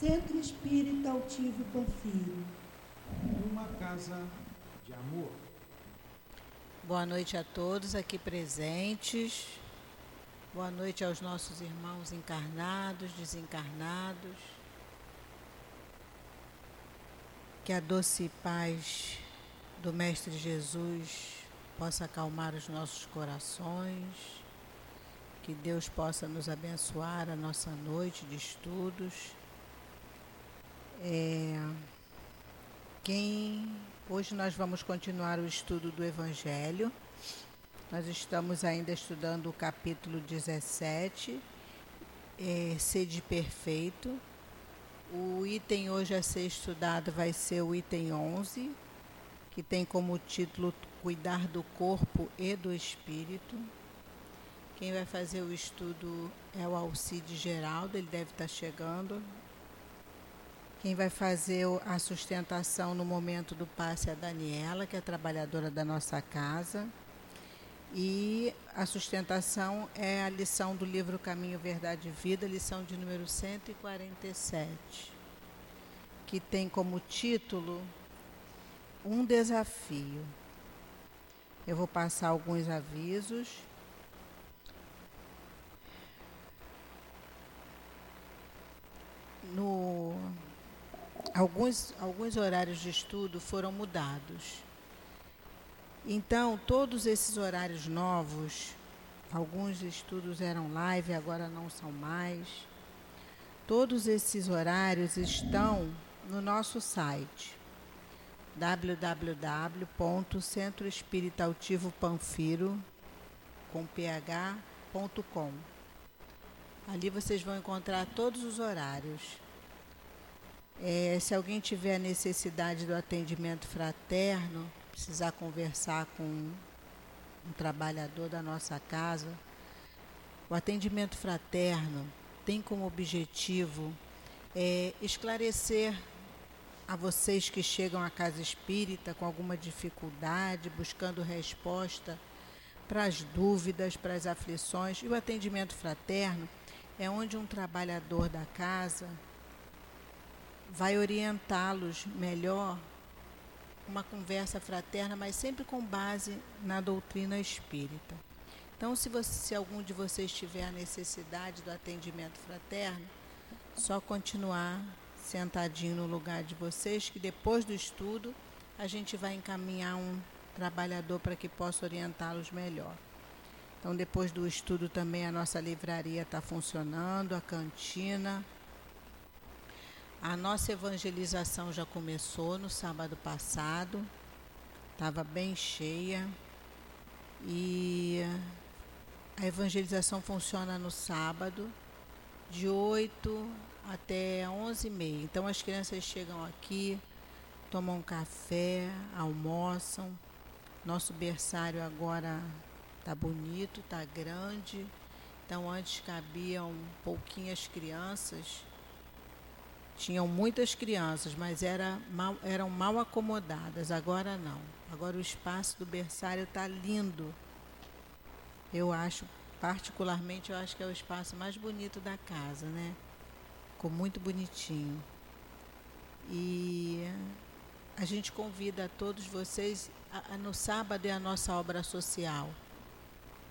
Centro Espírita Altivo Panfiro. Uma casa de amor. Boa noite a todos aqui presentes. Boa noite aos nossos irmãos encarnados, desencarnados. Que a doce paz do Mestre Jesus possa acalmar os nossos corações que Deus possa nos abençoar a nossa noite de estudos. É, quem hoje nós vamos continuar o estudo do Evangelho. Nós estamos ainda estudando o capítulo 17, é, Sede Perfeito. O item hoje a ser estudado vai ser o item 11, que tem como título Cuidar do Corpo e do Espírito. Quem vai fazer o estudo é o Alcide Geraldo, ele deve estar chegando. Quem vai fazer a sustentação no momento do passe é a Daniela, que é trabalhadora da nossa casa. E a sustentação é a lição do livro Caminho, Verdade e Vida, lição de número 147, que tem como título Um Desafio. Eu vou passar alguns avisos. no, alguns, alguns horários de estudo foram mudados. Então, todos esses horários novos, alguns estudos eram live, agora não são mais. Todos esses horários estão no nosso site www.centroespiritautivopanfiro.com Ali vocês vão encontrar todos os horários. É, se alguém tiver necessidade do atendimento fraterno, precisar conversar com um trabalhador da nossa casa, o atendimento fraterno tem como objetivo é, esclarecer a vocês que chegam à casa espírita com alguma dificuldade, buscando resposta para as dúvidas, para as aflições. E o atendimento fraterno é onde um trabalhador da casa vai orientá-los melhor, uma conversa fraterna, mas sempre com base na doutrina espírita. Então, se, você, se algum de vocês tiver necessidade do atendimento fraterno, só continuar sentadinho no lugar de vocês, que depois do estudo a gente vai encaminhar um trabalhador para que possa orientá-los melhor. Então, depois do estudo também a nossa livraria está funcionando, a cantina. A nossa evangelização já começou no sábado passado, estava bem cheia. E a evangelização funciona no sábado, de 8 até 11h30. Então as crianças chegam aqui, tomam um café, almoçam. Nosso berçário agora Tá bonito, tá grande. Então antes cabiam pouquinhas crianças. Tinham muitas crianças, mas era mal, eram mal acomodadas. Agora não. Agora o espaço do berçário está lindo. Eu acho, particularmente, eu acho que é o espaço mais bonito da casa, né? Ficou muito bonitinho. E a gente convida a todos vocês. A, a, no sábado é a nossa obra social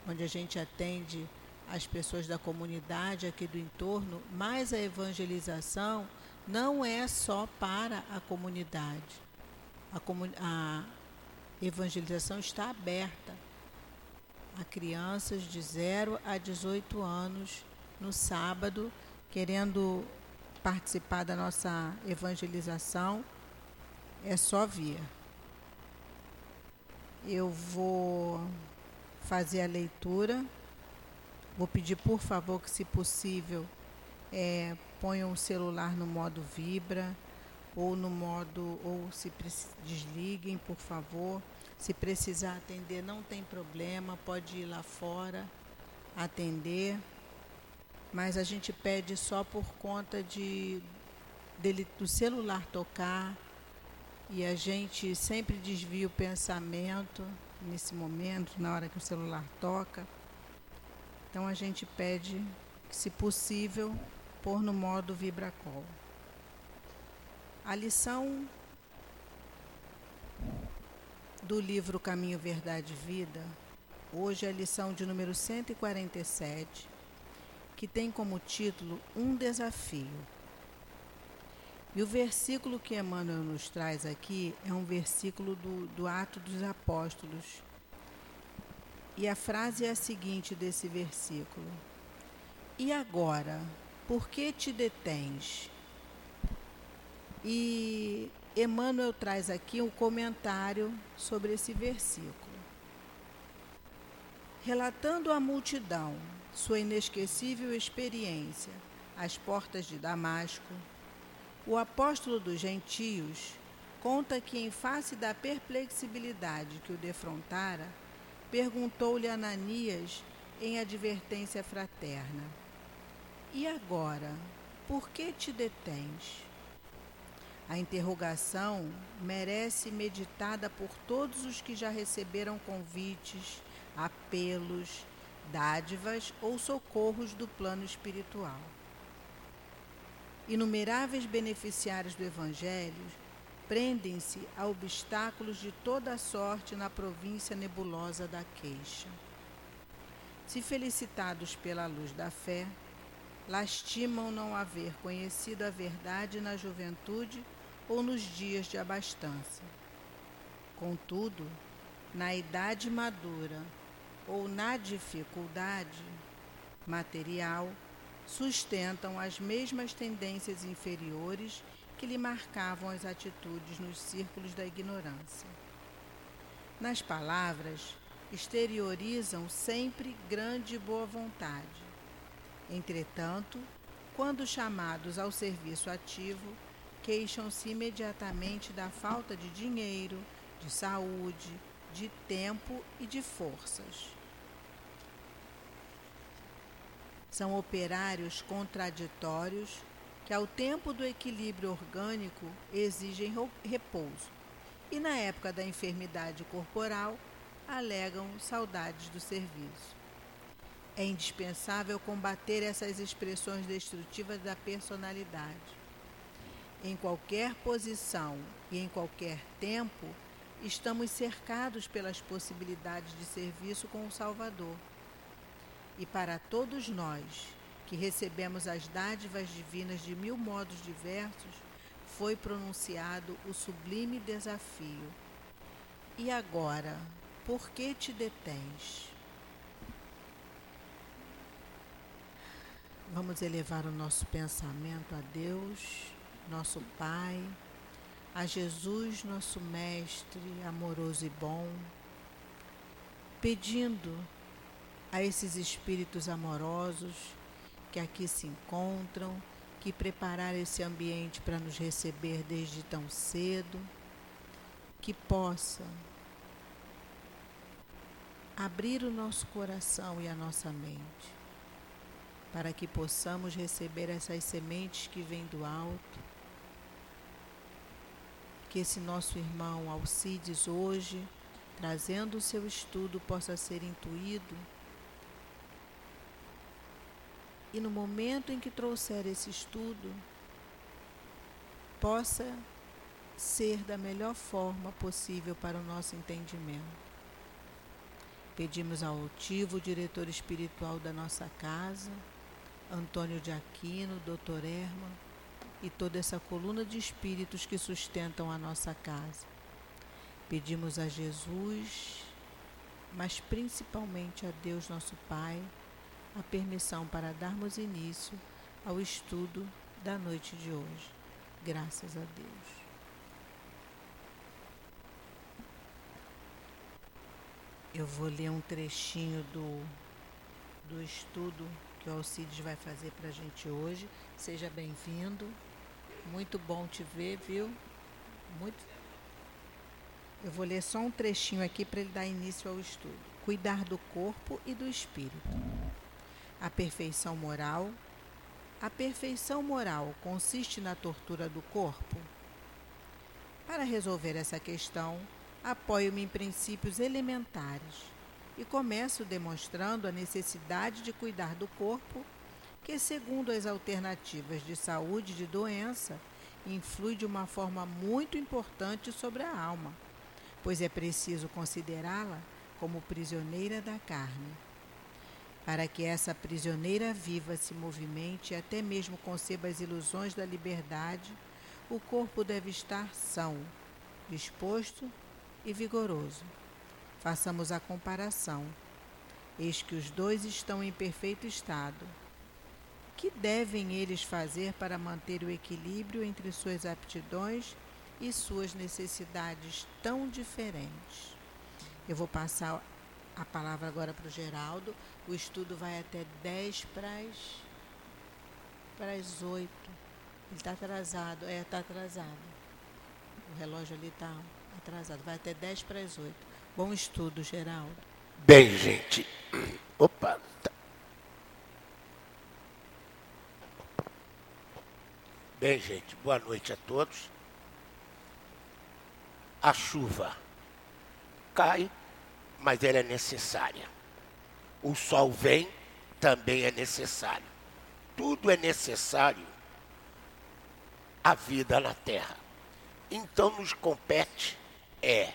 onde a gente atende as pessoas da comunidade aqui do entorno, mas a evangelização não é só para a comunidade. A, comun a evangelização está aberta a crianças de 0 a 18 anos no sábado, querendo participar da nossa evangelização, é só vir. Eu vou fazer a leitura. Vou pedir, por favor, que, se possível, é, ponham o celular no modo vibra ou no modo ou se desliguem, por favor. Se precisar atender, não tem problema, pode ir lá fora atender. Mas a gente pede só por conta de dele do celular tocar e a gente sempre desvia o pensamento nesse momento, na hora que o celular toca. Então a gente pede que, se possível, pôr no modo vibracol. A lição do livro Caminho, Verdade e Vida, hoje é a lição de número 147, que tem como título Um Desafio. E o versículo que Emmanuel nos traz aqui é um versículo do, do Ato dos Apóstolos. E a frase é a seguinte desse versículo: E agora, por que te detens? E Emmanuel traz aqui um comentário sobre esse versículo. Relatando à multidão sua inesquecível experiência às portas de Damasco, o apóstolo dos gentios conta que, em face da perplexibilidade que o defrontara, perguntou-lhe Ananias em advertência fraterna: E agora, por que te detens? A interrogação merece meditada por todos os que já receberam convites, apelos, dádivas ou socorros do plano espiritual. Inumeráveis beneficiários do Evangelho prendem-se a obstáculos de toda sorte na província nebulosa da queixa. Se felicitados pela luz da fé, lastimam não haver conhecido a verdade na juventude ou nos dias de abastança. Contudo, na idade madura ou na dificuldade material, sustentam as mesmas tendências inferiores que lhe marcavam as atitudes nos círculos da ignorância. Nas palavras, exteriorizam sempre grande boa vontade. Entretanto, quando chamados ao serviço ativo, queixam-se imediatamente da falta de dinheiro, de saúde, de tempo e de forças. São operários contraditórios que, ao tempo do equilíbrio orgânico, exigem repouso e, na época da enfermidade corporal, alegam saudades do serviço. É indispensável combater essas expressões destrutivas da personalidade. Em qualquer posição e em qualquer tempo, estamos cercados pelas possibilidades de serviço com o Salvador e para todos nós, que recebemos as dádivas divinas de mil modos diversos, foi pronunciado o sublime desafio. E agora, por que te detens? Vamos elevar o nosso pensamento a Deus, nosso Pai, a Jesus, nosso Mestre amoroso e bom, pedindo a esses espíritos amorosos que aqui se encontram, que prepararam esse ambiente para nos receber desde tão cedo, que possa abrir o nosso coração e a nossa mente, para que possamos receber essas sementes que vêm do alto, que esse nosso irmão Alcides hoje, trazendo o seu estudo, possa ser intuído e no momento em que trouxer esse estudo, possa ser da melhor forma possível para o nosso entendimento. Pedimos ao altivo diretor espiritual da nossa casa, Antônio de Aquino, Dr. Erma e toda essa coluna de espíritos que sustentam a nossa casa. Pedimos a Jesus, mas principalmente a Deus, nosso Pai, a permissão para darmos início ao estudo da noite de hoje. Graças a Deus. Eu vou ler um trechinho do, do estudo que o Alcides vai fazer para a gente hoje. Seja bem-vindo. Muito bom te ver, viu? Muito. Eu vou ler só um trechinho aqui para ele dar início ao estudo. Cuidar do corpo e do espírito. A perfeição moral. A perfeição moral consiste na tortura do corpo? Para resolver essa questão, apoio-me em princípios elementares e começo demonstrando a necessidade de cuidar do corpo, que, segundo as alternativas de saúde e de doença, influi de uma forma muito importante sobre a alma, pois é preciso considerá-la como prisioneira da carne. Para que essa prisioneira viva se movimente e até mesmo conceba as ilusões da liberdade, o corpo deve estar são, disposto e vigoroso. Façamos a comparação. Eis que os dois estão em perfeito estado. Que devem eles fazer para manter o equilíbrio entre suas aptidões e suas necessidades tão diferentes? Eu vou passar a palavra agora para o Geraldo. O estudo vai até 10 para as 8. Ele está atrasado. É, está atrasado. O relógio ali está atrasado. Vai até 10 para as 8. Bom estudo, Geraldo. Bem, gente. Opa. Tá. Bem, gente, boa noite a todos. A chuva cai, mas ela é necessária. O sol vem, também é necessário. Tudo é necessário à vida na terra. Então nos compete é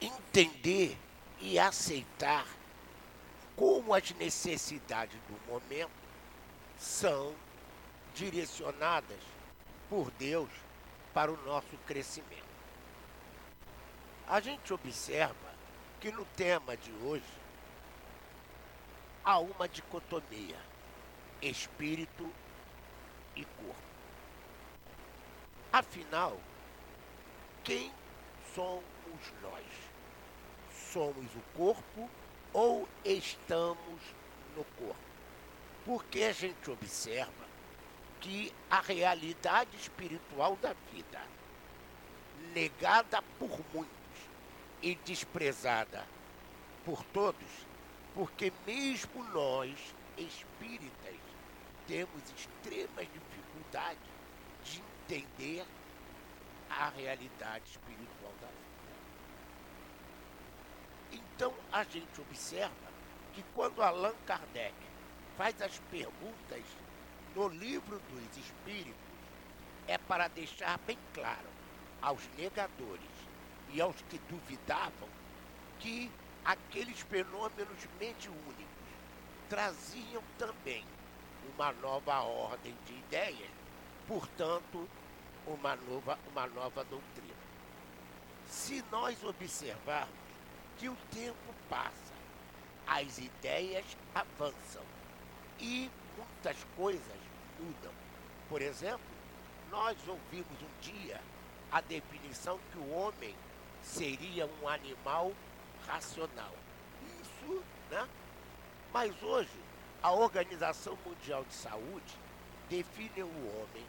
entender e aceitar como as necessidades do momento são direcionadas por Deus para o nosso crescimento. A gente observa que no tema de hoje há uma dicotomia: espírito e corpo. Afinal, quem somos nós? Somos o corpo ou estamos no corpo? Porque a gente observa que a realidade espiritual da vida, negada por muitos e desprezada por todos, porque mesmo nós, espíritas, temos extremas dificuldades de entender a realidade espiritual da vida. Então a gente observa que quando Allan Kardec faz as perguntas no livro dos Espíritos, é para deixar bem claro aos negadores e aos que duvidavam que aqueles fenômenos mediúnicos traziam também uma nova ordem de ideias, portanto, uma nova, uma nova doutrina. Se nós observarmos que o tempo passa, as ideias avançam e muitas coisas mudam. Por exemplo, nós ouvimos um dia a definição que o homem seria um animal racional. Isso, né? Mas hoje, a Organização Mundial de Saúde define o homem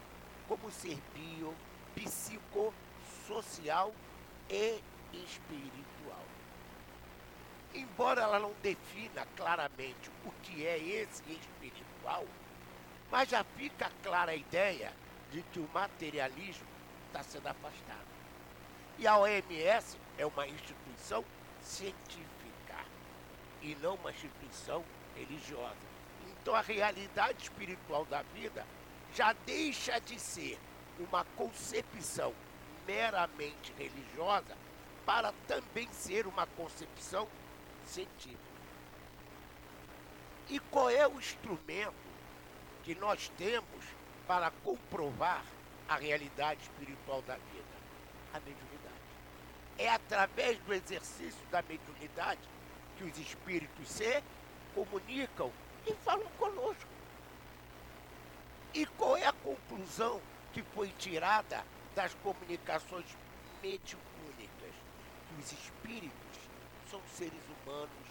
como ser bio, psicossocial e espiritual. Embora ela não defina claramente o que é esse espiritual, mas já fica clara a ideia de que o materialismo está sendo afastado. E a OMS é uma instituição científica e não uma instituição religiosa. Então a realidade espiritual da vida já deixa de ser uma concepção meramente religiosa para também ser uma concepção científica. E qual é o instrumento que nós temos para comprovar a realidade espiritual da vida? A mediunidade. É através do exercício da mediunidade que os espíritos se comunicam e falam conosco. E qual é a conclusão que foi tirada das comunicações mediúnicas? Que os espíritos são seres humanos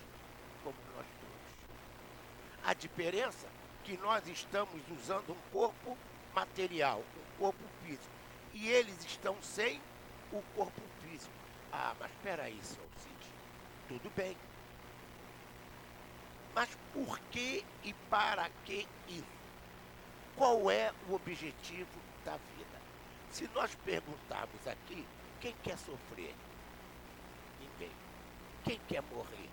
como nós todos. A diferença é que nós estamos usando um corpo material, um corpo físico, e eles estão sem o corpo físico. Ah, mas espera aí, Sr. Cid. Tudo bem. Mas por que e para que isso? Qual é o objetivo da vida? Se nós perguntarmos aqui, quem quer sofrer? Quem quer morrer?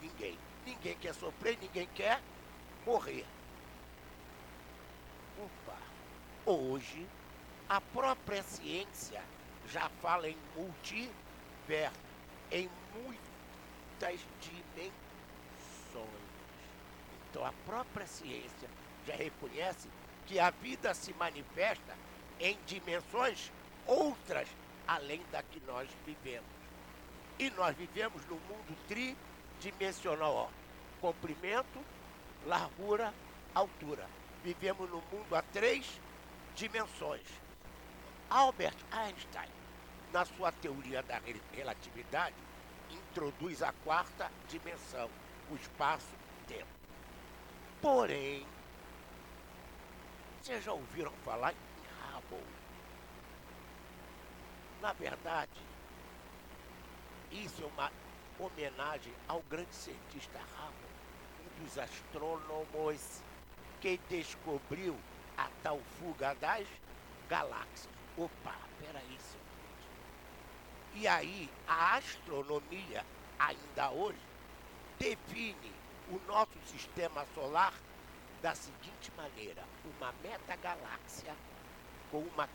Ninguém. Ninguém quer sofrer, ninguém quer morrer. Opa! Hoje, a própria ciência já fala em multiverso, em muitas dimensões. Então, a própria ciência já reconhece que a vida se manifesta em dimensões outras além da que nós vivemos. E nós vivemos no mundo tridimensional, ó. comprimento, largura, altura. Vivemos no mundo a três dimensões. Albert Einstein, na sua teoria da relatividade, introduz a quarta dimensão, o espaço-tempo. Porém, vocês já ouviram falar em Hubble? Na verdade, isso é uma homenagem ao grande cientista Hubble, um dos astrônomos que descobriu a tal fuga das galáxias. Opa, peraí, seu E aí, a astronomia, ainda hoje, define o nosso sistema solar da seguinte maneira: uma metagaláxia com uma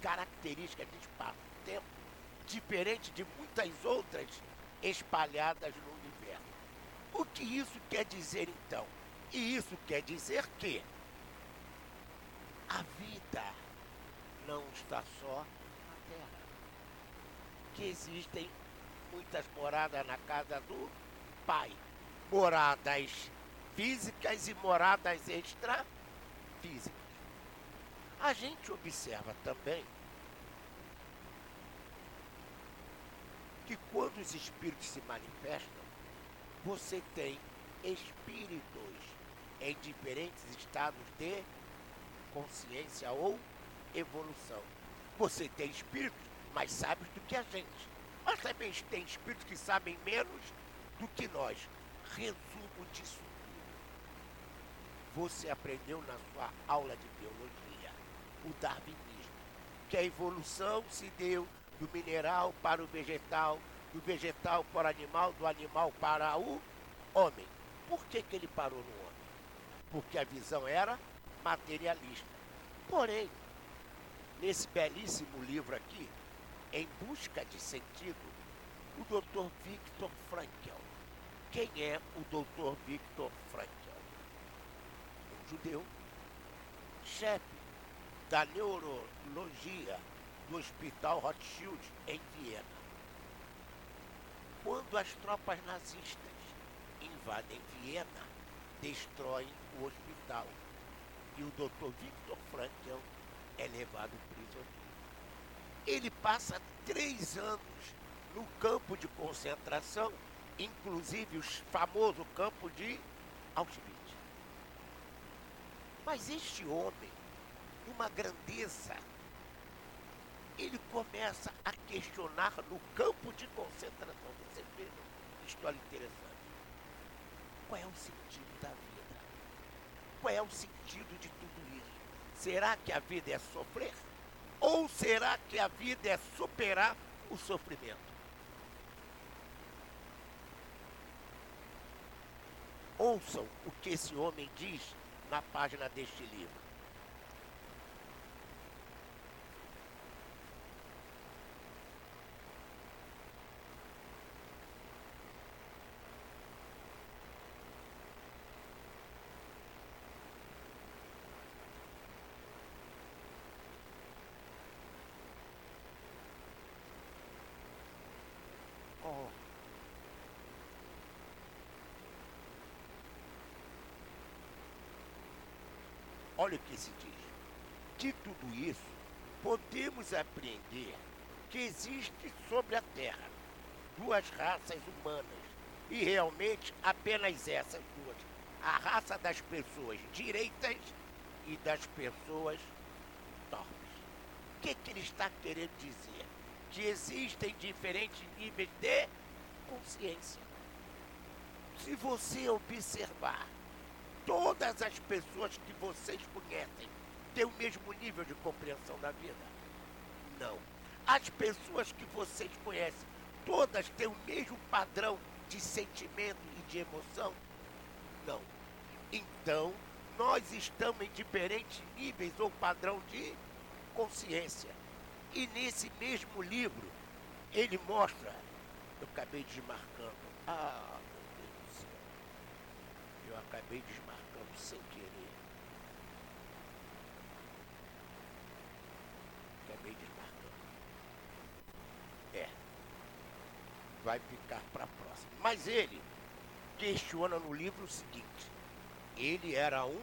característica de espaço-tempo diferente de muitas outras espalhadas no universo. O que isso quer dizer então? E isso quer dizer que a vida não está só na Terra. Que existem muitas moradas na casa do Pai. Moradas físicas e moradas extrafísicas. A gente observa também que quando os espíritos se manifestam, você tem espíritos em diferentes estados de consciência ou evolução. Você tem espíritos mais sábios do que a gente. Mas também tem espíritos que sabem menos do que nós. Resumo disso você aprendeu na sua aula de biologia, o darwinismo, que a evolução se deu do mineral para o vegetal, do vegetal para o animal, do animal para o homem. Por que, que ele parou no homem? Porque a visão era materialista. Porém, nesse belíssimo livro aqui, Em Busca de Sentido, o Dr. Viktor Frankl. Quem é o Dr. Viktor Frankl? judeu, chefe da neurologia do Hospital Rothschild em Viena. Quando as tropas nazistas invadem Viena, destroem o hospital e o Dr. Viktor Frankl é levado prisioneiro. Ele passa três anos no campo de concentração, inclusive o famoso campo de Auschwitz. Mas este homem, uma grandeza, ele começa a questionar no campo de concentração. Você vê uma história interessante. Qual é o sentido da vida? Qual é o sentido de tudo isso? Será que a vida é sofrer? Ou será que a vida é superar o sofrimento? Ouçam o que esse homem diz na página deste livro. Olha o que se diz. De tudo isso, podemos aprender que existe sobre a Terra duas raças humanas e realmente apenas essas duas. A raça das pessoas direitas e das pessoas torpes. O que, que ele está querendo dizer? Que existem diferentes níveis de consciência. Se você observar todas as pessoas que vocês conhecem têm o mesmo nível de compreensão da vida? Não. As pessoas que vocês conhecem, todas têm o mesmo padrão de sentimento e de emoção? Não. Então, nós estamos em diferentes níveis ou padrão de consciência. E nesse mesmo livro, ele mostra, eu acabei desmarcando, ah, meu Deus do céu, eu acabei desmarcando sem querer. Acabei desmarcando. É, vai ficar para a próxima. Mas ele questiona no livro o seguinte, ele era um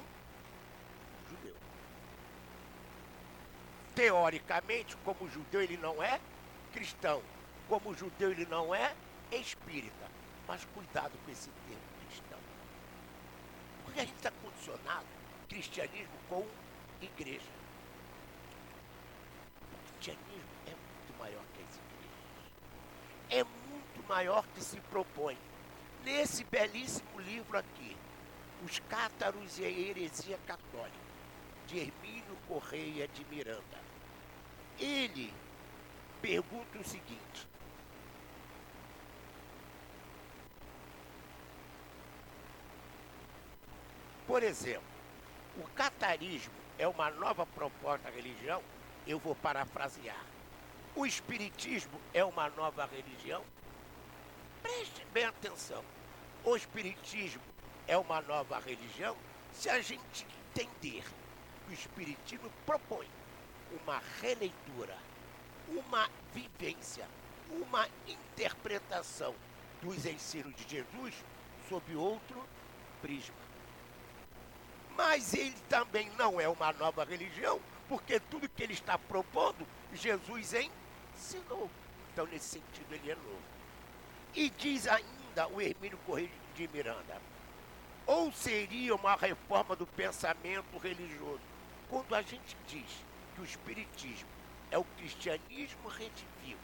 judeu. Teoricamente, como judeu, ele não é cristão. Como judeu, ele não é espírita. Mas cuidado com esse termo. Porque a gente está condicionado cristianismo com igreja. O cristianismo é muito maior que as igrejas. É muito maior que se propõe. Nesse belíssimo livro aqui, Os Cátaros e a Heresia Católica, de Hermínio Correia de Miranda. Ele pergunta o seguinte: Por exemplo, o catarismo é uma nova proposta religião? Eu vou parafrasear. O espiritismo é uma nova religião? Preste bem atenção. O espiritismo é uma nova religião se a gente entender que o espiritismo propõe uma releitura, uma vivência, uma interpretação dos ensinos de Jesus sob outro prisma. Mas ele também não é uma nova religião, porque tudo que ele está propondo, Jesus ensinou. Então, nesse sentido, ele é novo. E diz ainda o Hermínio Correia de Miranda, ou seria uma reforma do pensamento religioso, quando a gente diz que o Espiritismo é o cristianismo redivivo,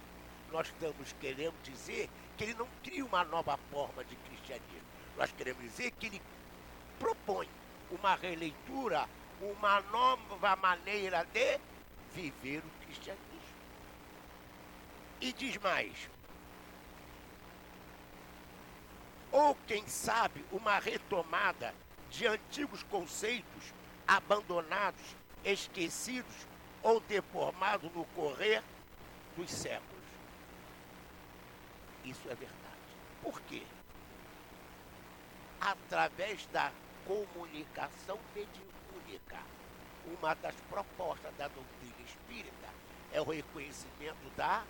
nós estamos querendo dizer que ele não cria uma nova forma de cristianismo. Nós queremos dizer que ele propõe uma releitura, uma nova maneira de viver o cristianismo. E diz mais, ou quem sabe uma retomada de antigos conceitos abandonados, esquecidos ou deformados no correr dos séculos. Isso é verdade. Por quê? Através da comunicação mediúnica. Uma das propostas da doutrina espírita é o reconhecimento da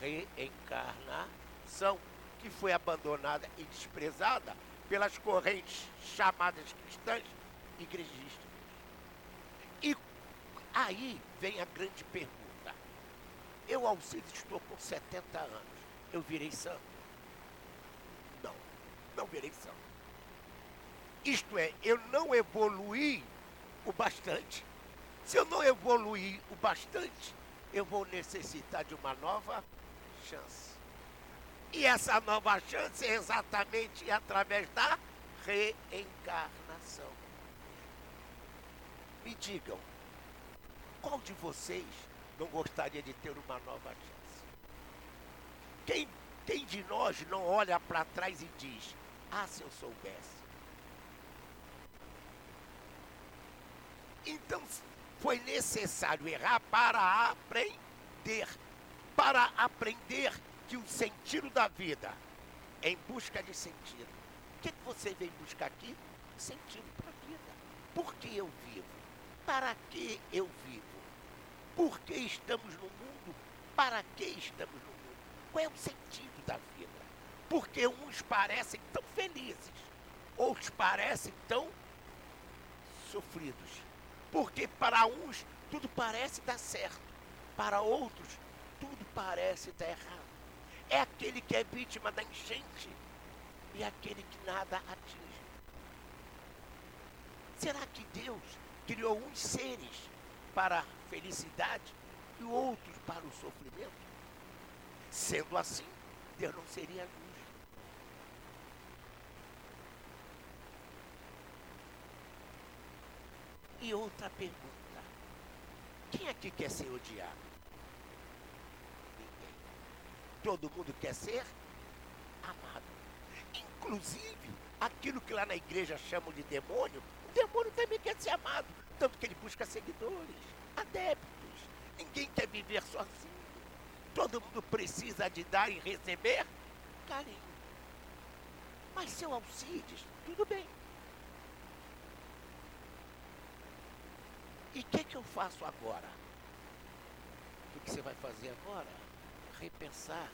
reencarnação que foi abandonada e desprezada pelas correntes chamadas cristãs igrejistas. E aí vem a grande pergunta. Eu, Alcides, estou com 70 anos. Eu virei santo? Não, não virei santo. Isto é, eu não evoluí o bastante. Se eu não evoluir o bastante, eu vou necessitar de uma nova chance. E essa nova chance é exatamente através da reencarnação. Me digam, qual de vocês não gostaria de ter uma nova chance? Quem, quem de nós não olha para trás e diz: Ah, se eu soubesse? Então foi necessário errar para aprender. Para aprender que o sentido da vida é em busca de sentido. O que, que você veio buscar aqui? Sentido para a vida. Por que eu vivo? Para que eu vivo? Por que estamos no mundo? Para que estamos no mundo? Qual é o sentido da vida? Porque uns parecem tão felizes, outros parecem tão sofridos. Porque para uns tudo parece dar certo, para outros tudo parece dar errado é aquele que é vítima da enchente e aquele que nada atinge. Será que Deus criou uns seres para a felicidade e outros para o sofrimento? Sendo assim, Deus não seria justo. Outra pergunta: quem aqui quer ser odiado? Todo mundo quer ser amado. Inclusive, Aquilo que lá na igreja chamam de demônio, o demônio também quer ser amado. Tanto que ele busca seguidores, adeptos. Ninguém quer viver sozinho. Todo mundo precisa de dar e receber carinho. Mas seu Alcides, tudo bem. E o que, que eu faço agora? O que você vai fazer agora? Repensar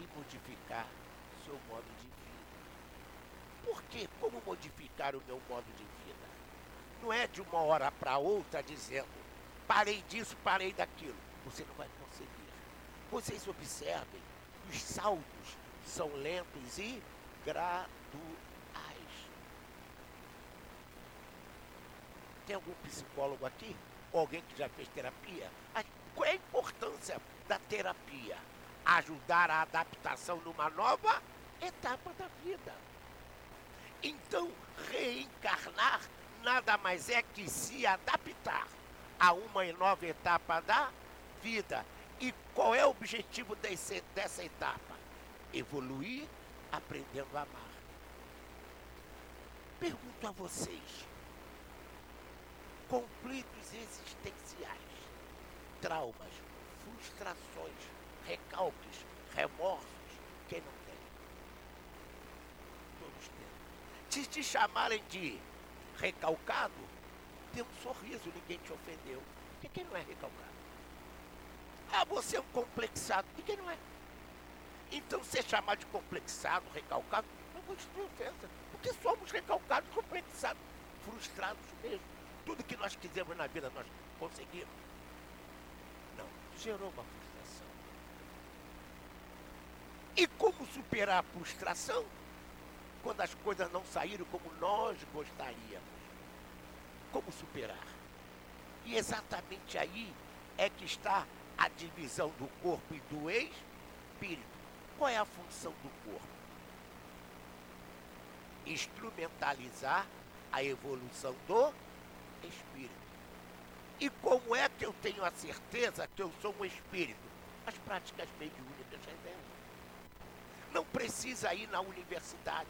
e modificar seu modo de vida. Por quê? Como modificar o meu modo de vida? Não é de uma hora para outra dizendo parei disso, parei daquilo. Você não vai conseguir. Vocês observem, os saltos são lentos e graduais. Tem algum psicólogo aqui? Ou alguém que já fez terapia? Qual é a importância da terapia? Ajudar a adaptação numa nova etapa da vida. Então, reencarnar nada mais é que se adaptar a uma nova etapa da vida. E qual é o objetivo desse, dessa etapa? Evoluir aprendendo a amar. Pergunto a vocês: conflitos existenciais, traumas, frustrações, recalques, remorsos, quem não tem? Todos têm. Se te chamarem de recalcado, dê um sorriso, ninguém te ofendeu. Porque quem não é recalcado? Ah, você é um complexado. E quem não é? Então, ser chamado de complexado, recalcado, não constitui ofensa. Porque somos recalcados, complexados, frustrados mesmo. Tudo que nós quisemos na vida, nós conseguimos. Não, gerou uma frustração. E como superar a frustração quando as coisas não saíram como nós gostaríamos? Como superar? E exatamente aí é que está a divisão do corpo e do espírito. Qual é a função do corpo? Instrumentalizar a evolução do espírito. E como é que eu tenho a certeza que eu sou um espírito? As práticas mediúnicas revelam. Não precisa ir na universidade.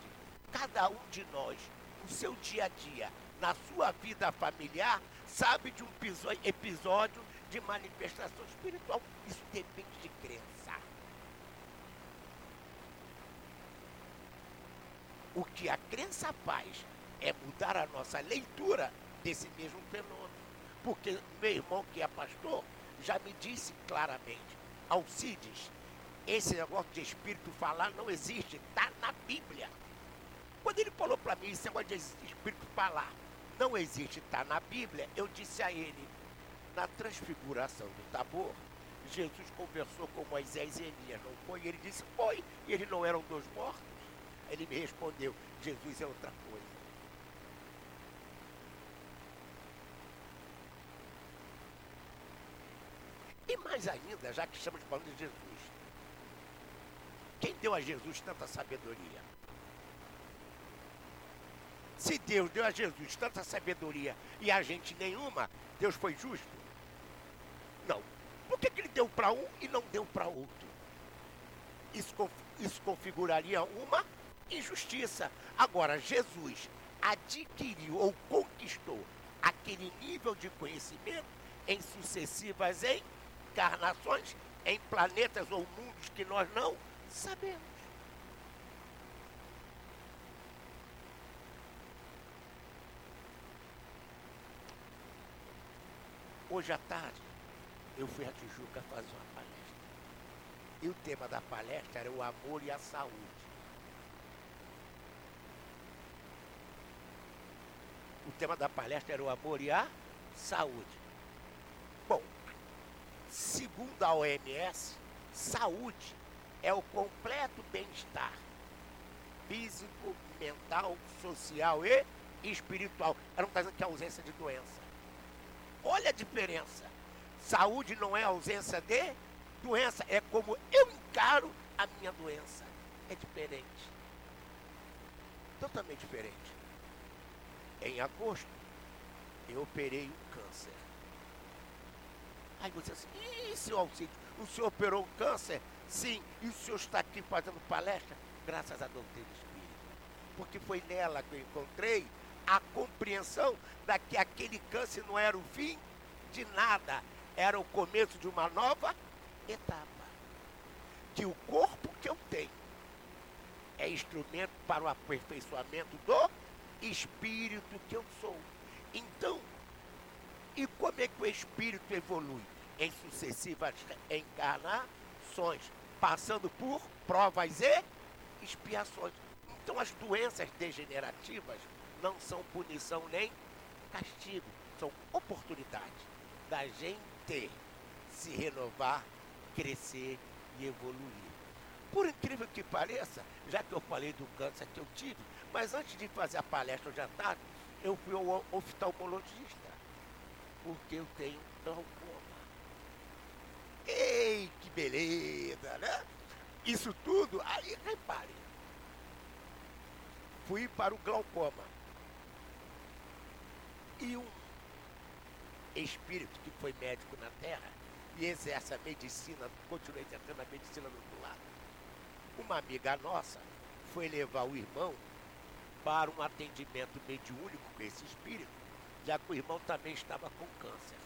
Cada um de nós, no seu dia a dia, na sua vida familiar, sabe de um episódio de manifestação espiritual. Isso depende de crença. O que a crença faz é mudar a nossa leitura desse mesmo fenômeno. Porque meu irmão, que é pastor, já me disse claramente: Alcides, esse negócio de espírito falar não existe, está na Bíblia. Quando ele falou para mim esse negócio de espírito falar não existe, está na Bíblia, eu disse a ele: na transfiguração do Tabor, Jesus conversou com Moisés e Elias, não foi? Ele disse: foi. E eles não eram dois mortos? Ele me respondeu: Jesus é outra coisa. E mais ainda, já que estamos falando de Jesus, quem deu a Jesus tanta sabedoria? Se Deus deu a Jesus tanta sabedoria e a gente nenhuma, Deus foi justo? Não. Por que, que ele deu para um e não deu para outro? Isso, isso configuraria uma injustiça. Agora, Jesus adquiriu ou conquistou aquele nível de conhecimento em sucessivas encarnações, em planetas ou mundos que nós não sabemos. Hoje à tarde, eu fui a Tijuca fazer uma palestra. E o tema da palestra era o amor e a saúde. O tema da palestra era o amor e a saúde. Segundo a OMS, saúde é o completo bem-estar físico, mental, social e espiritual. Ela não está dizendo que é ausência de doença. Olha a diferença. Saúde não é ausência de doença, é como eu encaro a minha doença. É diferente. Totalmente diferente. Em agosto, eu operei um câncer. Aí você assim, ih, seu Alcide, o senhor operou um câncer? Sim, e o senhor está aqui fazendo palestra? graças à doutrina espírita. Porque foi nela que eu encontrei a compreensão da que aquele câncer não era o fim de nada, era o começo de uma nova etapa. Que o corpo que eu tenho é instrumento para o aperfeiçoamento do espírito que eu sou. Então, e como é que o espírito evolui? Em sucessivas encarnações, passando por provas e expiações. Então, as doenças degenerativas não são punição nem castigo, são oportunidades da gente se renovar, crescer e evoluir. Por incrível que pareça, já que eu falei do câncer que eu tive, mas antes de fazer a palestra hoje à tarde, eu fui ao oftalmologista, porque eu tenho glaucoma. Ei, que beleza, né? Isso tudo, aí repare, fui para o glaucoma. E um espírito que foi médico na Terra e exerce a medicina, continua exercendo a medicina do outro lado. Uma amiga nossa foi levar o irmão para um atendimento mediúnico com esse espírito, já que o irmão também estava com câncer.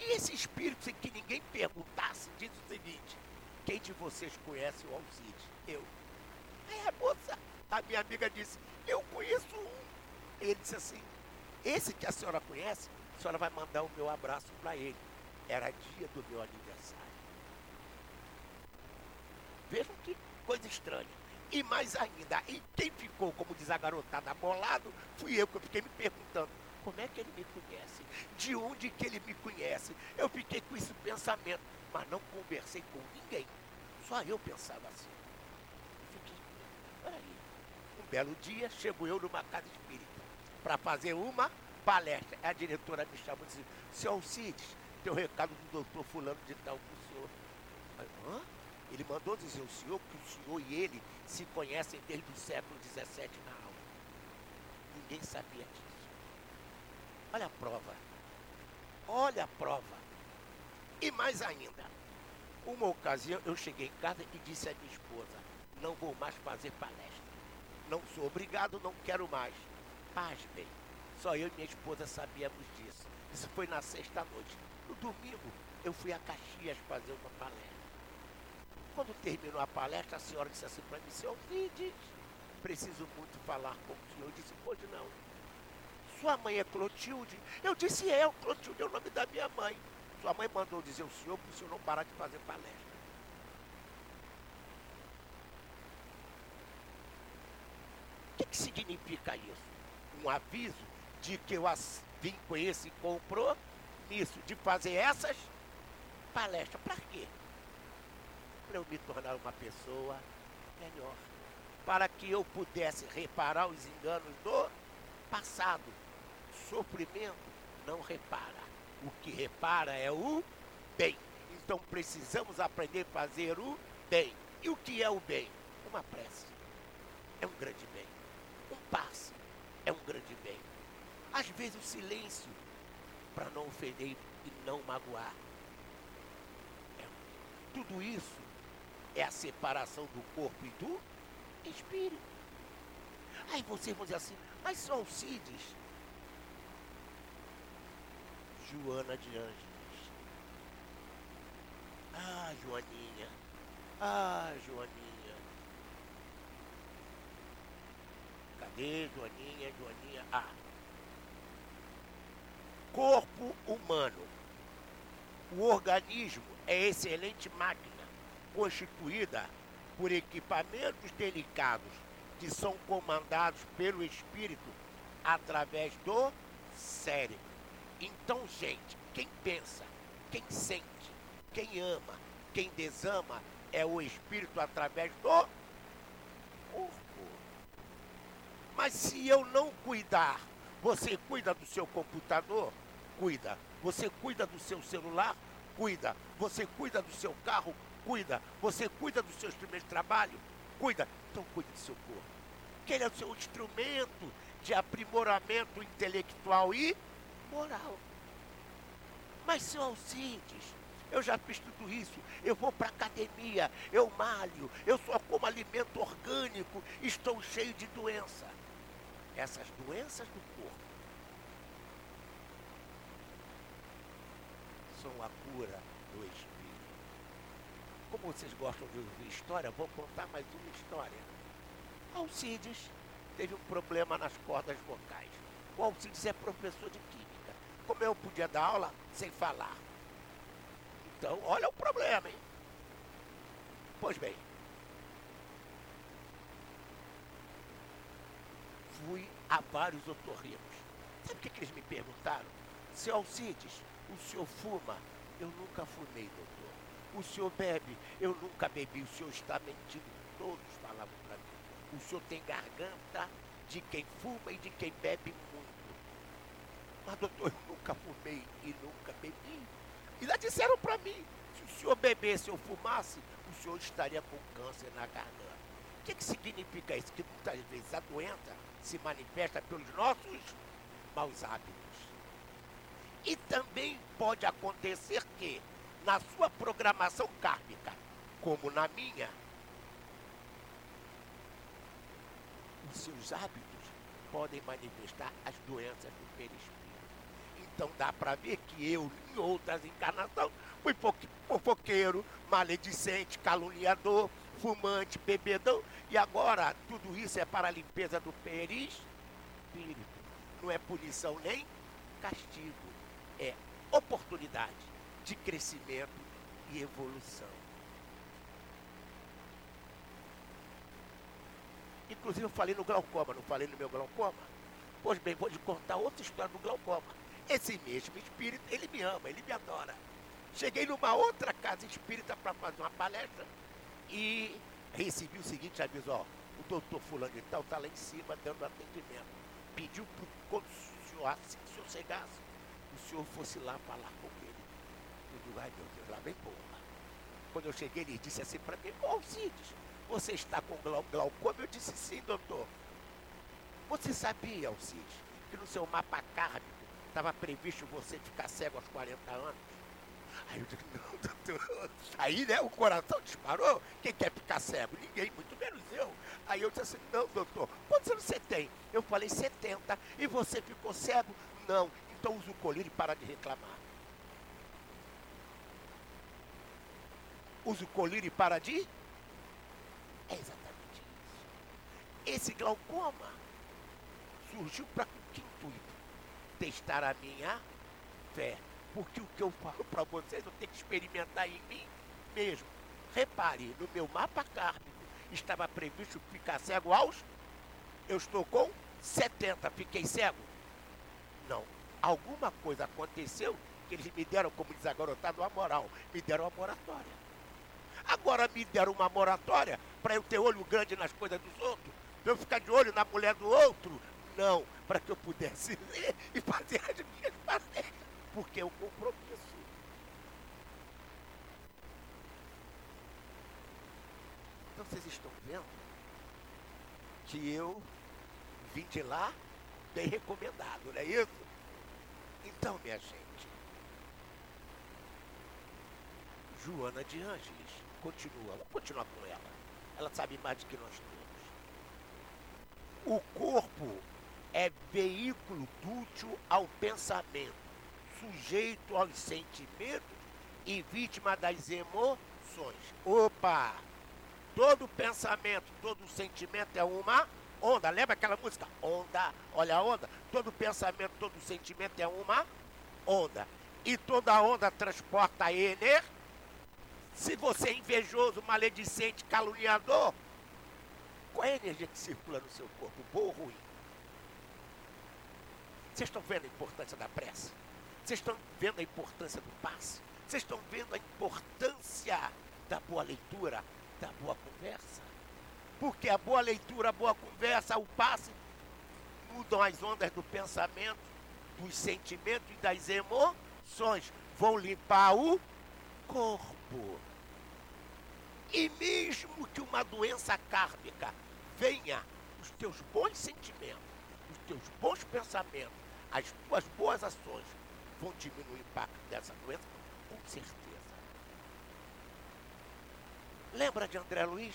E esse espírito, sem que ninguém perguntasse, diz o seguinte: quem de vocês conhece o Alcide? Eu. Aí a moça, a minha amiga disse, eu conheço um. Ele disse assim, esse que a senhora conhece, a senhora vai mandar o meu abraço para ele. Era dia do meu aniversário. Vejam que coisa estranha. E mais ainda, e quem ficou, como diz a garotada, bolado, fui eu que eu fiquei me perguntando, como é que ele me conhece? De onde que ele me conhece? Eu fiquei com esse pensamento, mas não conversei com ninguém. Só eu pensava assim. Fiquei, peraí. Um belo dia, chego eu numa casa espírita para fazer uma palestra. A diretora me chamou e disse, seu Alcides, tem o recado do doutor fulano de tal para o senhor. Aí, Hã? Ele mandou dizer ao senhor que o senhor e ele se conhecem desde o século XVII na aula. Ninguém sabia disso. Olha a prova. Olha a prova. E mais ainda. Uma ocasião eu cheguei em casa e disse à minha esposa, não vou mais fazer palestra. Não sou obrigado, não quero mais. Pasmem. Só eu e minha esposa sabíamos disso. Isso foi na sexta-noite. No domingo, eu fui a Caxias fazer uma palestra. Quando terminou a palestra, a senhora disse assim para mim, seu Vides, preciso muito falar com o senhor. Eu disse, pode não. Sua mãe é Clotilde? Eu disse, é, o Clotilde é o nome da minha mãe. Sua mãe mandou dizer ao senhor para o senhor não parar de fazer palestra. O que, que significa isso? Um aviso de que eu vim com esse compromisso de fazer essas palestras. Para quê? Para eu me tornar uma pessoa melhor. Para que eu pudesse reparar os enganos do passado. Sofrimento não repara. O que repara é o bem. Então precisamos aprender a fazer o bem. E o que é o bem? Uma prece. É um grande bem. Um passe é um grande bem. Às vezes o silêncio para não ofender e não magoar. É- tudo isso é a separação do corpo e do espírito. Aí vocês vão dizer assim, mas Alcides. Joana de Ângeles. Ah, Joaninha. Ah, Joaninha. Cadê Joaninha, Joaninha? Ah. Corpo humano. O organismo é excelente máquina, constituída por equipamentos delicados que são comandados pelo espírito através do cérebro. Então, gente, quem pensa, quem sente, quem ama, quem desama é o espírito através do corpo. Mas se eu não cuidar, você cuida do seu computador? Cuida. Você cuida do seu celular? Cuida. Você cuida do seu carro? Cuida. Você cuida do seu instrumento de trabalho? Cuida. Então cuide do seu corpo. Que ele é o seu instrumento de aprimoramento intelectual e moral. Mas, seu Alcides, eu já fiz tudo isso. Eu vou para academia, eu malho, eu só como alimento orgânico, estou cheio de doença. Essas doenças do corpo são a cura do espírito. Como vocês gostam de ouvir história, vou contar mais uma história. Alcides teve um problema nas cordas vocais. O Alcides é professor de química. Como eu podia dar aula sem falar? Então, olha o problema, hein? Pois bem. Fui a vários otorrinos. Sabe o que, que eles me perguntaram? Seu Alcides, o senhor fuma? Eu nunca fumei, doutor. O senhor bebe? Eu nunca bebi. O senhor está mentindo. Todos falavam para mim. O senhor tem garganta de quem fuma e de quem bebe muito. Mas, doutor, eu fumei e nunca bebi. E lá disseram para mim, se o senhor bebesse ou fumasse, o senhor estaria com câncer na garganta. O que, que significa isso? Que muitas vezes a doença se manifesta pelos nossos maus hábitos. E também pode acontecer que, na sua programação kármica, como na minha, os seus hábitos podem manifestar as doenças do perispírito. Então dá para ver que eu, em outras encarnações, fui fofoqueiro, maledicente, caluniador, fumante, bebedão. E agora tudo isso é para a limpeza do perispírito. Não é punição nem castigo. É oportunidade de crescimento e evolução. Inclusive eu falei no glaucoma, não falei no meu glaucoma? Pois bem, vou te contar outra história do glaucoma. Esse mesmo espírito, ele me ama, ele me adora. Cheguei numa outra casa espírita para fazer uma palestra e recebi o seguinte aviso, ó, o doutor fulano de tal está lá em cima dando atendimento. Pediu para quando o senhor, assim, o senhor chegasse, o senhor fosse lá falar com ele. Eu digo, ai meu Deus, lá vem porra. Quando eu cheguei, ele disse assim para mim, ô Alcides, você está com glau glaucoma? Eu disse, sim, doutor. Você sabia, Alcides, que no seu mapa kármico estava previsto você ficar cego aos 40 anos. Aí eu digo, não, doutor. Aí, né, o coração disparou. Quem quer ficar cego? Ninguém, muito menos eu. Aí eu disse assim, não, doutor, quantos anos você tem? Eu falei 70. E você ficou cego? Não. Então usa o colírio e para de reclamar. Usa o colírio e para de? É exatamente isso. Esse glaucoma surgiu para? Testar a minha fé. Porque o que eu falo para vocês, eu tenho que experimentar em mim mesmo. Repare, no meu mapa kármico estava previsto ficar cego aos. Eu estou com 70, fiquei cego? Não. Alguma coisa aconteceu que eles me deram, como diz a garotada, uma moral. Me deram uma moratória. Agora me deram uma moratória para eu ter olho grande nas coisas dos outros, para eu ficar de olho na mulher do outro, não, para que eu pudesse ler e fazer as minhas porque é um compromisso. Então vocês estão vendo que eu vim de lá bem recomendado, não é isso? Então, minha gente, Joana de Ângeles, continua, vamos continuar com ela. Ela sabe mais do que nós todos. O corpo é veículo dútil ao pensamento, sujeito aos sentimentos e vítima das emoções. Opa! Todo pensamento, todo sentimento é uma onda. Lembra aquela música? Onda, olha a onda. Todo pensamento, todo sentimento é uma onda. E toda onda transporta energia. Se você é invejoso, maledicente, caluniador, qual é a energia que circula no seu corpo? Boa ou ruim? Vocês estão vendo a importância da prece? Vocês estão vendo a importância do passe? Vocês estão vendo a importância da boa leitura, da boa conversa? Porque a boa leitura, a boa conversa, o passe mudam as ondas do pensamento, dos sentimentos e das emoções. Vão limpar o corpo. E mesmo que uma doença kármica venha, os teus bons sentimentos, os teus bons pensamentos, as tuas boas ações vão diminuir o impacto dessa doença? Com certeza. Lembra de André Luiz?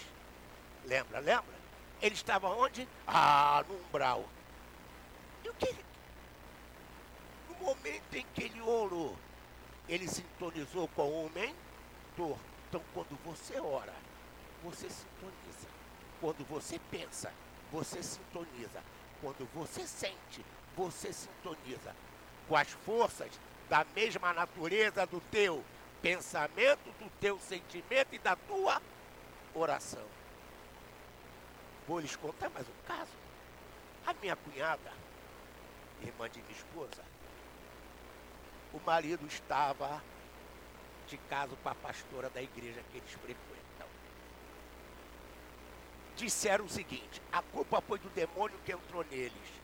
Lembra, lembra? Ele estava onde? Ah, no umbral. E o que? No momento em que ele orou, ele sintonizou com o mentor. Então, quando você ora, você sintoniza. Quando você pensa, você sintoniza. Quando você sente, você sintoniza com as forças da mesma natureza do teu pensamento, do teu sentimento e da tua oração. Vou lhes contar mais um caso. A minha cunhada, irmã de minha esposa, o marido estava de caso com a pastora da igreja que eles frequentam. Disseram o seguinte: a culpa foi do demônio que entrou neles.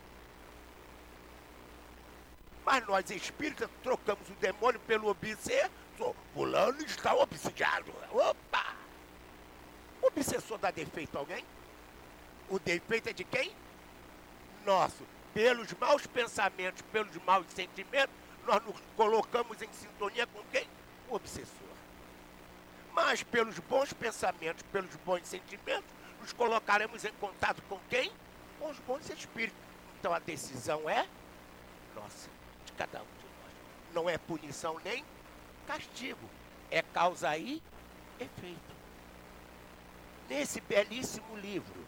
Mas nós espíritas trocamos o demônio pelo obsessor. Fulano está obsidiado. Opa! O obsessor dá defeito a alguém? O defeito é de quem? Nosso. Pelos maus pensamentos, pelos maus sentimentos, nós nos colocamos em sintonia com quem? O obsessor. Mas pelos bons pensamentos, pelos bons sentimentos, nos colocaremos em contato com quem? Com os bons espíritos. Então a decisão é nossa cada um de nós. Não é punição nem castigo, é causa e efeito. Nesse belíssimo livro,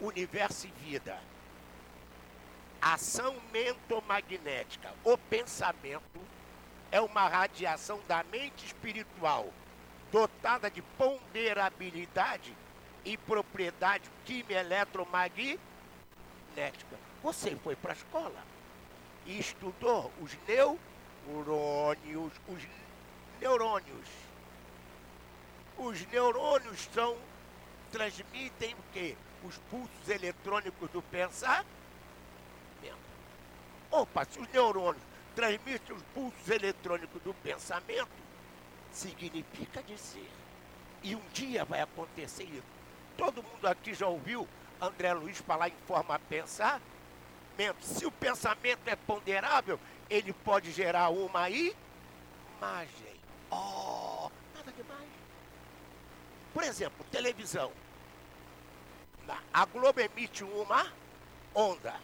Universo e Vida, Ação Mentomagnética, o pensamento é uma radiação da mente espiritual dotada de ponderabilidade e propriedade química-eletromagnética você foi para a escola e estudou os neurônios, os neurônios. Os neurônios são, transmitem o quê? Os pulsos eletrônicos do pensamento. Opa, se os neurônios transmitem os pulsos eletrônicos do pensamento, significa dizer. E um dia vai acontecer isso. Todo mundo aqui já ouviu André Luiz falar em forma pensar? Pensamento. Se o pensamento é ponderável, ele pode gerar uma imagem. Oh, nada demais. Por exemplo, televisão. A Globo emite uma onda.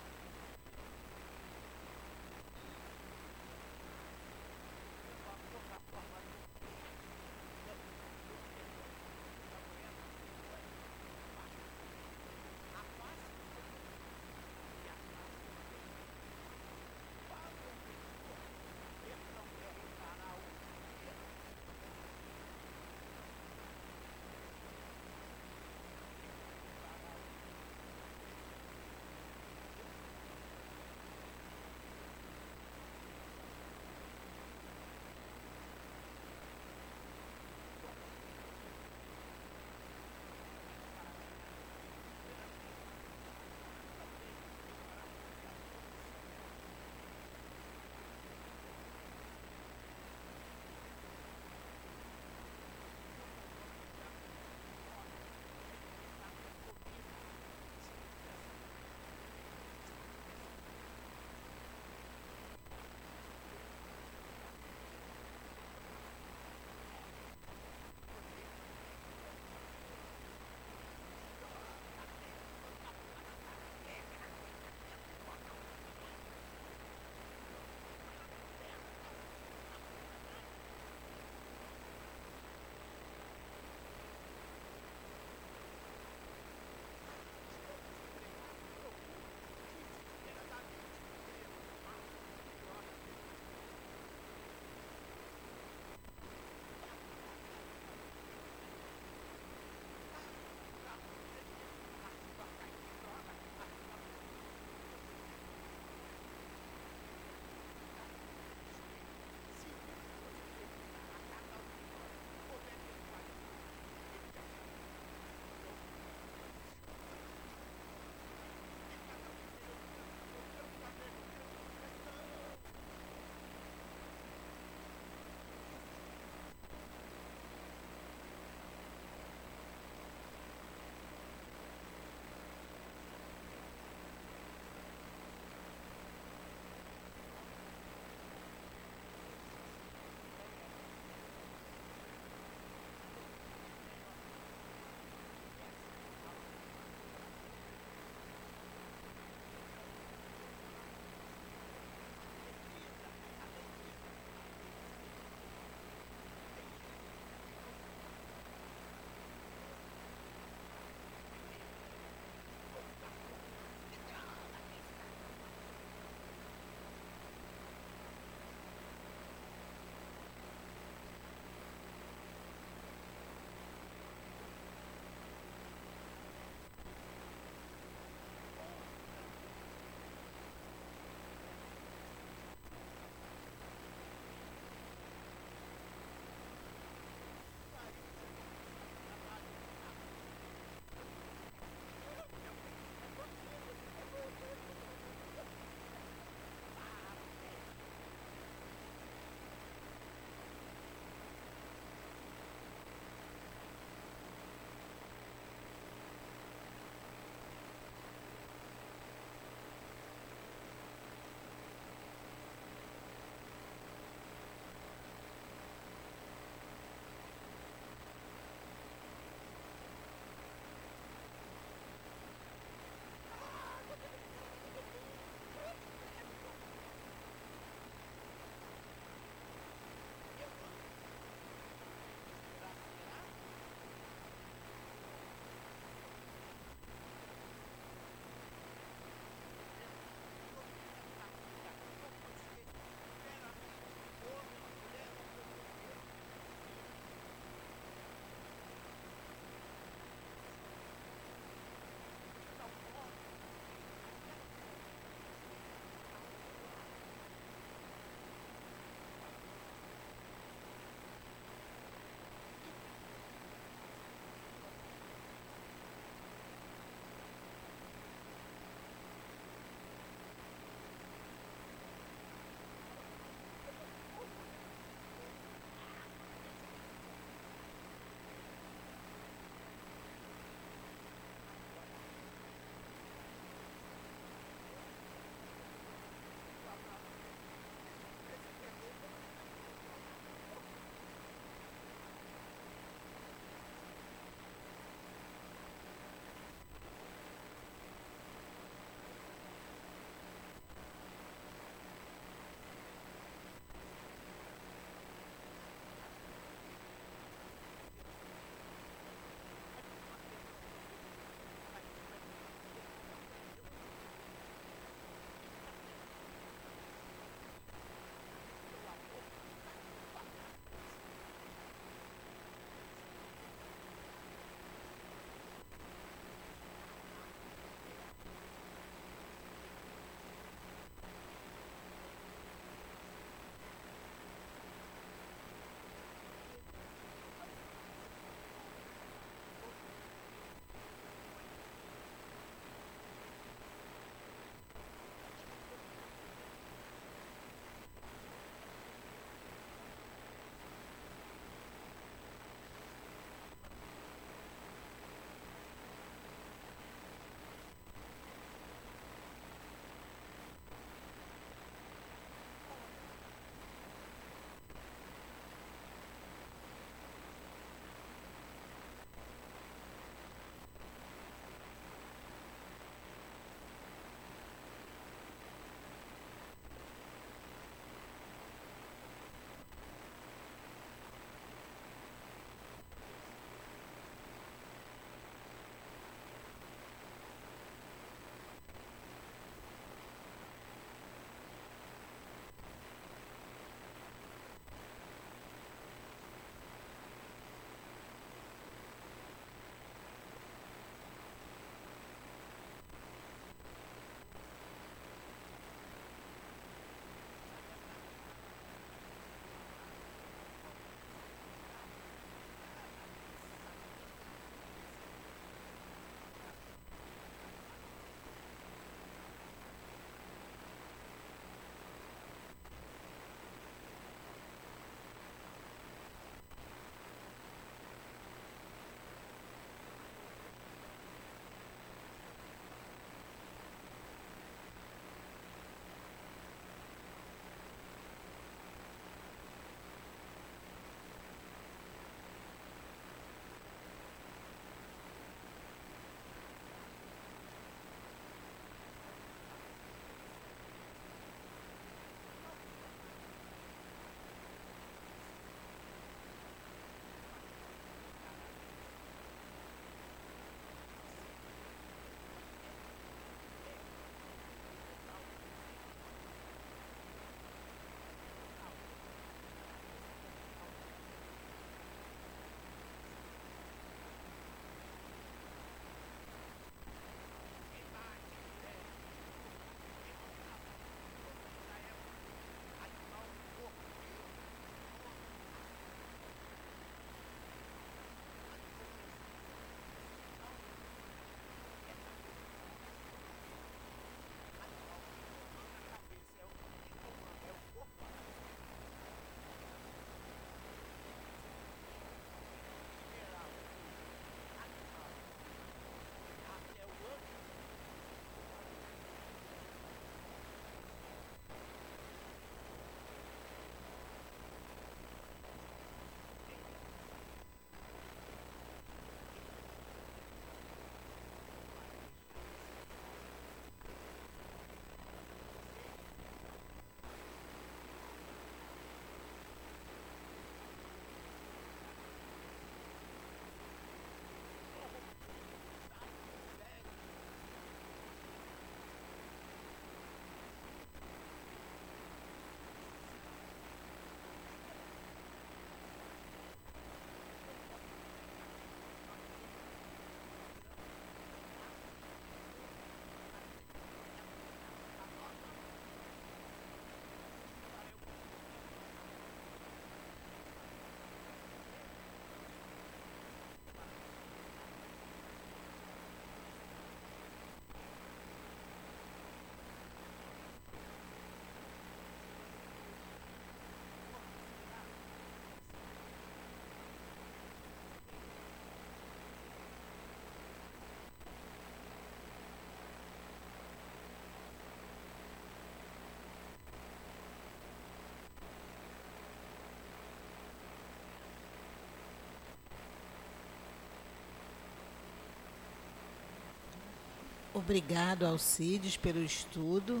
Obrigado, Alcides, pelo estudo.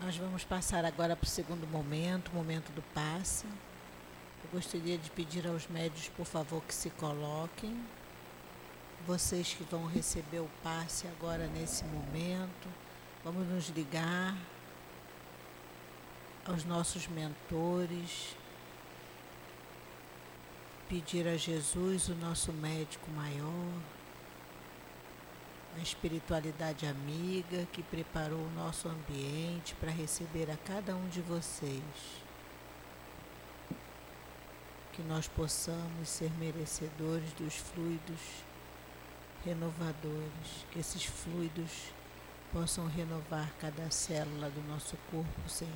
Nós vamos passar agora para o segundo momento, o momento do passe. Eu gostaria de pedir aos médios, por favor, que se coloquem. Vocês que vão receber o passe agora nesse momento, vamos nos ligar aos nossos mentores, pedir a Jesus, o nosso médico maior, a espiritualidade amiga que preparou o nosso ambiente para receber a cada um de vocês. Que nós possamos ser merecedores dos fluidos renovadores, que esses fluidos possam renovar cada célula do nosso corpo, Senhor.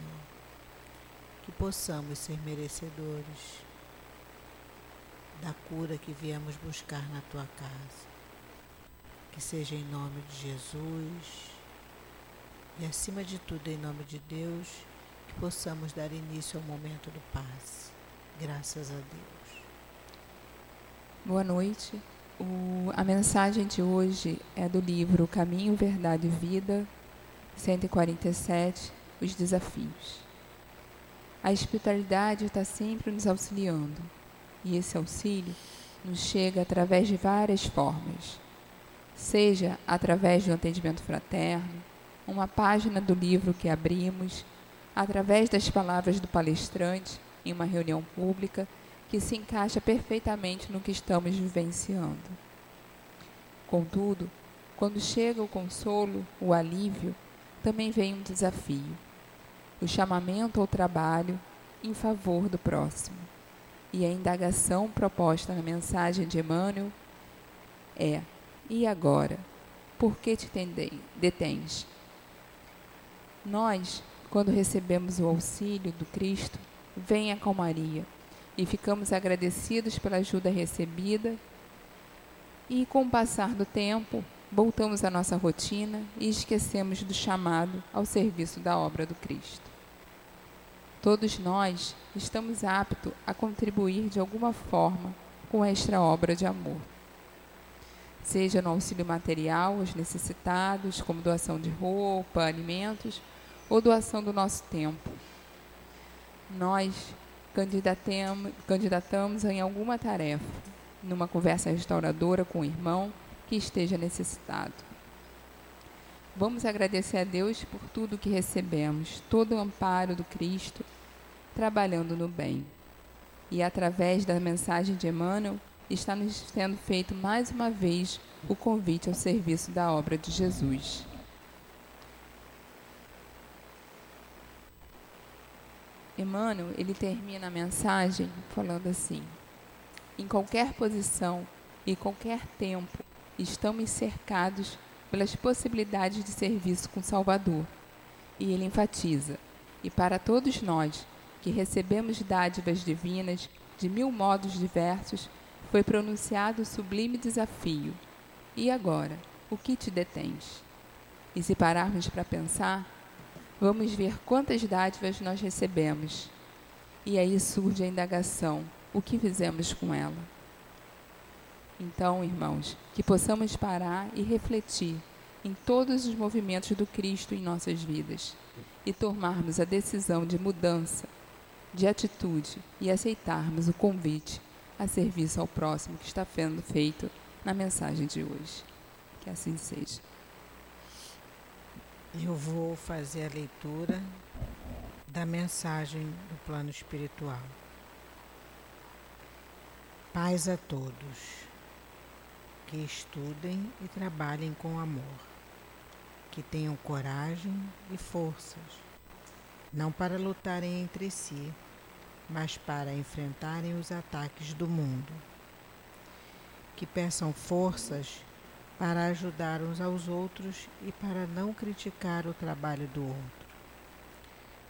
Que possamos ser merecedores da cura que viemos buscar na tua casa. Que seja em nome de Jesus e, acima de tudo, em nome de Deus, que possamos dar início ao momento do paz. Graças a Deus. Boa noite. O, a mensagem de hoje é do livro Caminho, Verdade e Vida, 147, Os Desafios. A espiritualidade está sempre nos auxiliando, e esse auxílio nos chega através de várias formas seja através do atendimento fraterno, uma página do livro que abrimos, através das palavras do palestrante em uma reunião pública que se encaixa perfeitamente no que estamos vivenciando. Contudo, quando chega o consolo, o alívio, também vem um desafio: o chamamento ao trabalho em favor do próximo. E a indagação proposta na mensagem de Emmanuel é: e agora? Por que te detens? Nós, quando recebemos o auxílio do Cristo, vem a calmaria e ficamos agradecidos pela ajuda recebida. E com o passar do tempo, voltamos à nossa rotina e esquecemos do chamado ao serviço da obra do Cristo. Todos nós estamos aptos a contribuir de alguma forma com esta obra de amor seja no auxílio material aos necessitados, como doação de roupa, alimentos, ou doação do nosso tempo. Nós candidatamos em alguma tarefa, numa conversa restauradora com o irmão que esteja necessitado. Vamos agradecer a Deus por tudo que recebemos, todo o amparo do Cristo, trabalhando no bem. E através da mensagem de Emmanuel, está nos sendo feito mais uma vez o convite ao serviço da obra de Jesus. Emmanuel, ele termina a mensagem falando assim: Em qualquer posição e qualquer tempo, estamos cercados pelas possibilidades de serviço com Salvador. E ele enfatiza: E para todos nós que recebemos dádivas divinas de mil modos diversos, foi pronunciado o sublime desafio: E agora, o que te detens? E se pararmos para pensar, vamos ver quantas dádivas nós recebemos. E aí surge a indagação: o que fizemos com ela? Então, irmãos, que possamos parar e refletir em todos os movimentos do Cristo em nossas vidas e tomarmos a decisão de mudança, de atitude e aceitarmos o convite a serviço ao próximo que está sendo feito na mensagem de hoje. Que assim seja. Eu vou fazer a leitura da mensagem do plano espiritual. Paz a todos que estudem e trabalhem com amor, que tenham coragem e forças, não para lutarem entre si, mas para enfrentarem os ataques do mundo. Que peçam forças para ajudar uns aos outros e para não criticar o trabalho do outro.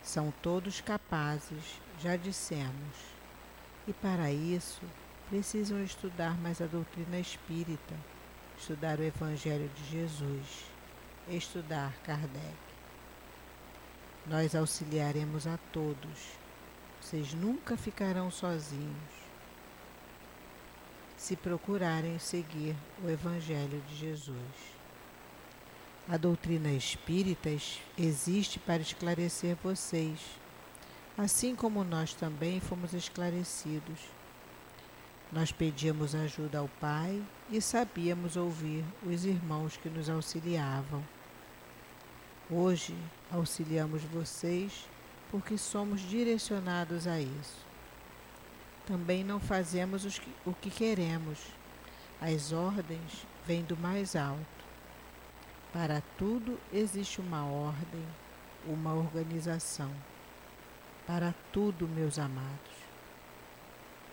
São todos capazes, já dissemos, e para isso precisam estudar mais a doutrina espírita, estudar o Evangelho de Jesus, estudar Kardec. Nós auxiliaremos a todos vocês nunca ficarão sozinhos se procurarem seguir o Evangelho de Jesus. A doutrina espírita existe para esclarecer vocês, assim como nós também fomos esclarecidos. Nós pedíamos ajuda ao Pai e sabíamos ouvir os irmãos que nos auxiliavam. Hoje auxiliamos vocês porque somos direcionados a isso. Também não fazemos o que queremos. As ordens vêm do mais alto. Para tudo existe uma ordem, uma organização. Para tudo, meus amados.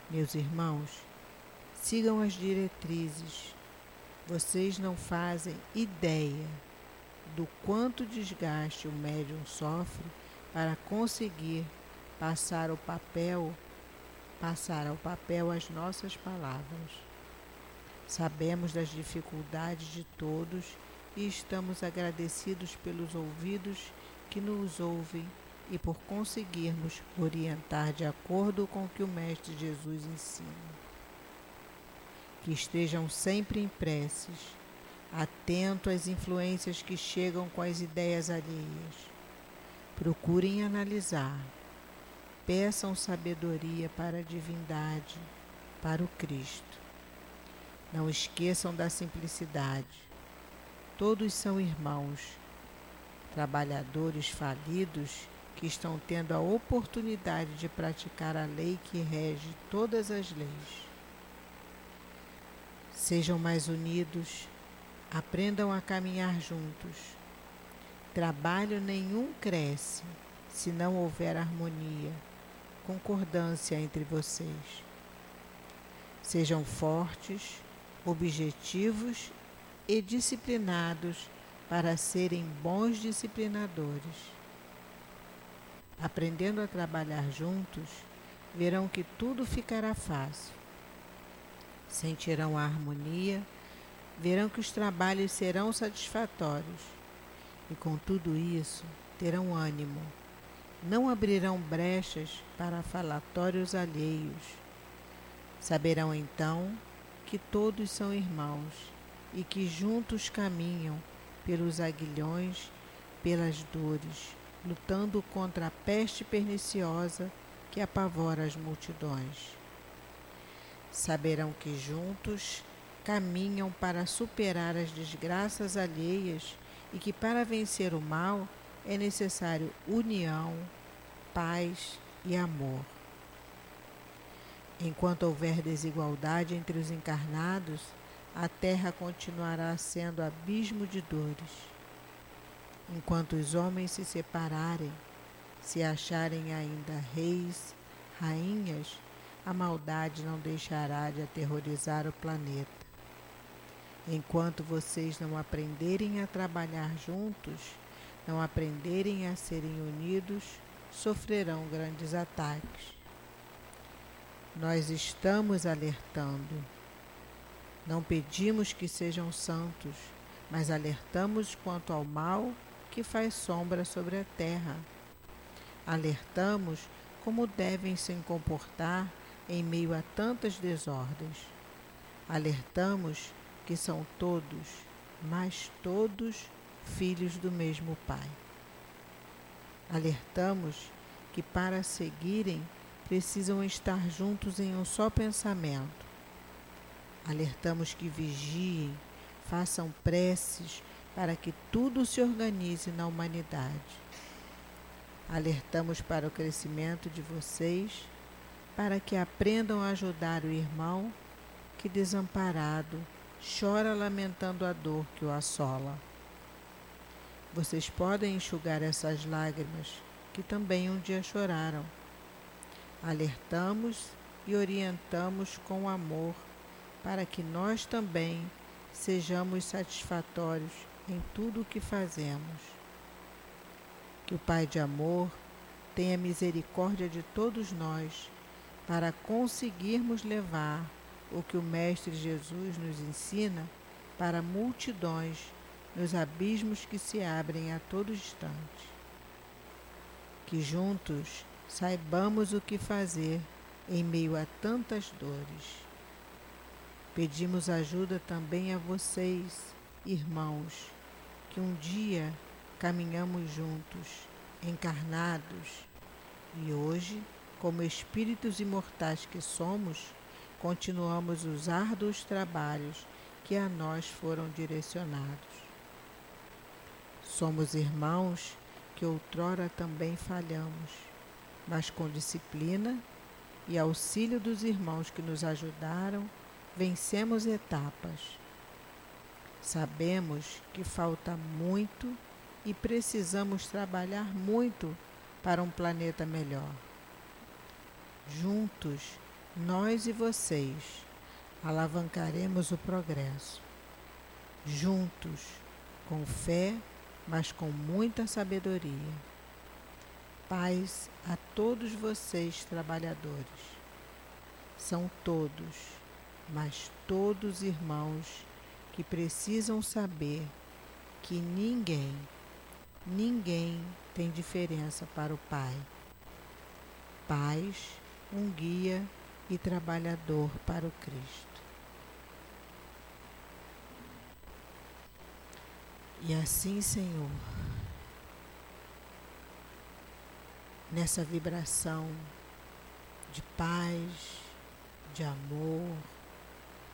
Meus irmãos, sigam as diretrizes. Vocês não fazem ideia do quanto desgaste o médium sofre para conseguir passar o papel, passar ao papel as nossas palavras. Sabemos das dificuldades de todos e estamos agradecidos pelos ouvidos que nos ouvem e por conseguirmos orientar de acordo com o que o Mestre Jesus ensina. Que estejam sempre em preces, atento às influências que chegam com as ideias alheias. Procurem analisar. Peçam sabedoria para a divindade, para o Cristo. Não esqueçam da simplicidade Todos são irmãos, trabalhadores falidos que estão tendo a oportunidade de praticar a lei que rege todas as leis. Sejam mais unidos, aprendam a caminhar juntos. Trabalho nenhum cresce se não houver harmonia, concordância entre vocês. Sejam fortes, objetivos e disciplinados para serem bons disciplinadores. Aprendendo a trabalhar juntos, verão que tudo ficará fácil. Sentirão a harmonia, verão que os trabalhos serão satisfatórios. E com tudo isso, terão ânimo. Não abrirão brechas para falatórios alheios. Saberão então que todos são irmãos e que juntos caminham pelos aguilhões, pelas dores, lutando contra a peste perniciosa que apavora as multidões. Saberão que juntos caminham para superar as desgraças alheias e que para vencer o mal é necessário união, paz e amor. Enquanto houver desigualdade entre os encarnados, a terra continuará sendo abismo de dores. Enquanto os homens se separarem, se acharem ainda reis, rainhas, a maldade não deixará de aterrorizar o planeta. Enquanto vocês não aprenderem a trabalhar juntos, não aprenderem a serem unidos, sofrerão grandes ataques. Nós estamos alertando não pedimos que sejam santos, mas alertamos quanto ao mal que faz sombra sobre a terra. Alertamos como devem se comportar em meio a tantas desordens. Alertamos que são todos, mas todos, filhos do mesmo Pai. Alertamos que para seguirem precisam estar juntos em um só pensamento Alertamos que vigiem, façam preces para que tudo se organize na humanidade. Alertamos para o crescimento de vocês, para que aprendam a ajudar o irmão que, desamparado, chora lamentando a dor que o assola. Vocês podem enxugar essas lágrimas que também um dia choraram. Alertamos e orientamos com amor para que nós também sejamos satisfatórios em tudo o que fazemos. Que o Pai de amor tenha misericórdia de todos nós, para conseguirmos levar o que o Mestre Jesus nos ensina para multidões nos abismos que se abrem a todo instante. Que juntos saibamos o que fazer em meio a tantas dores. Pedimos ajuda também a vocês, irmãos, que um dia caminhamos juntos, encarnados, e hoje, como espíritos imortais que somos, continuamos os árduos trabalhos que a nós foram direcionados. Somos irmãos que outrora também falhamos, mas com disciplina e auxílio dos irmãos que nos ajudaram, vencemos etapas. Sabemos que falta muito e precisamos trabalhar muito para um planeta melhor. Juntos, nós e vocês, alavancaremos o progresso. Juntos, com fé, mas com muita sabedoria. Paz a todos vocês, trabalhadores. São todos, mas todos irmãos que precisam saber que ninguém, ninguém tem diferença para o Pai. Paz, um guia e trabalhador para o Cristo. E assim, Senhor, nessa vibração de paz, de amor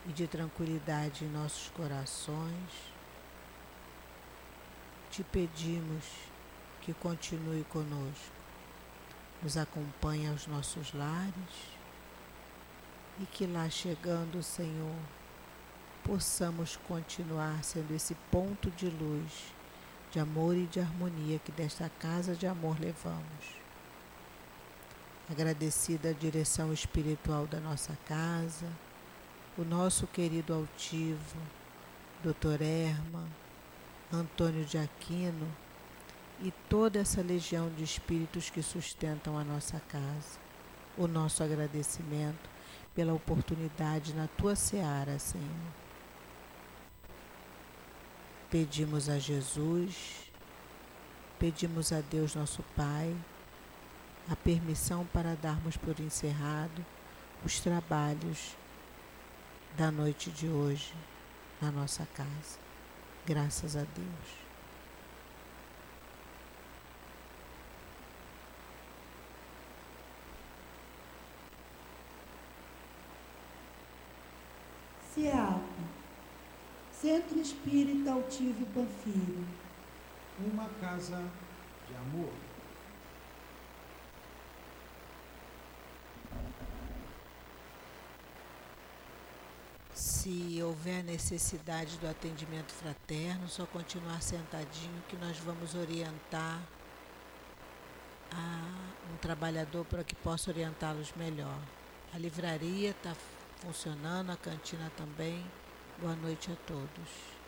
e de tranquilidade em nossos corações, te pedimos que continue conosco, nos acompanhe aos nossos lares e que lá chegando, Senhor, possamos continuar sendo esse ponto de luz, de amor e de harmonia que desta casa de amor levamos. Agradecida a direção espiritual da nossa casa, o nosso querido altivo, Dr. Erma, Antônio de Aquino e toda essa legião de espíritos que sustentam a nossa casa. O nosso agradecimento pela oportunidade na tua seara, Senhor. Pedimos a Jesus, pedimos a Deus nosso Pai a permissão para darmos por encerrado os trabalhos da noite de hoje na nossa casa. Graças a Deus. Centro Espírita Altivo Panfiro. Uma casa de amor. Se houver necessidade do atendimento fraterno, só continuar sentadinho que nós vamos orientar a um trabalhador para que possa orientá-los melhor. A livraria está funcionando, a cantina também. Boa noite a todos.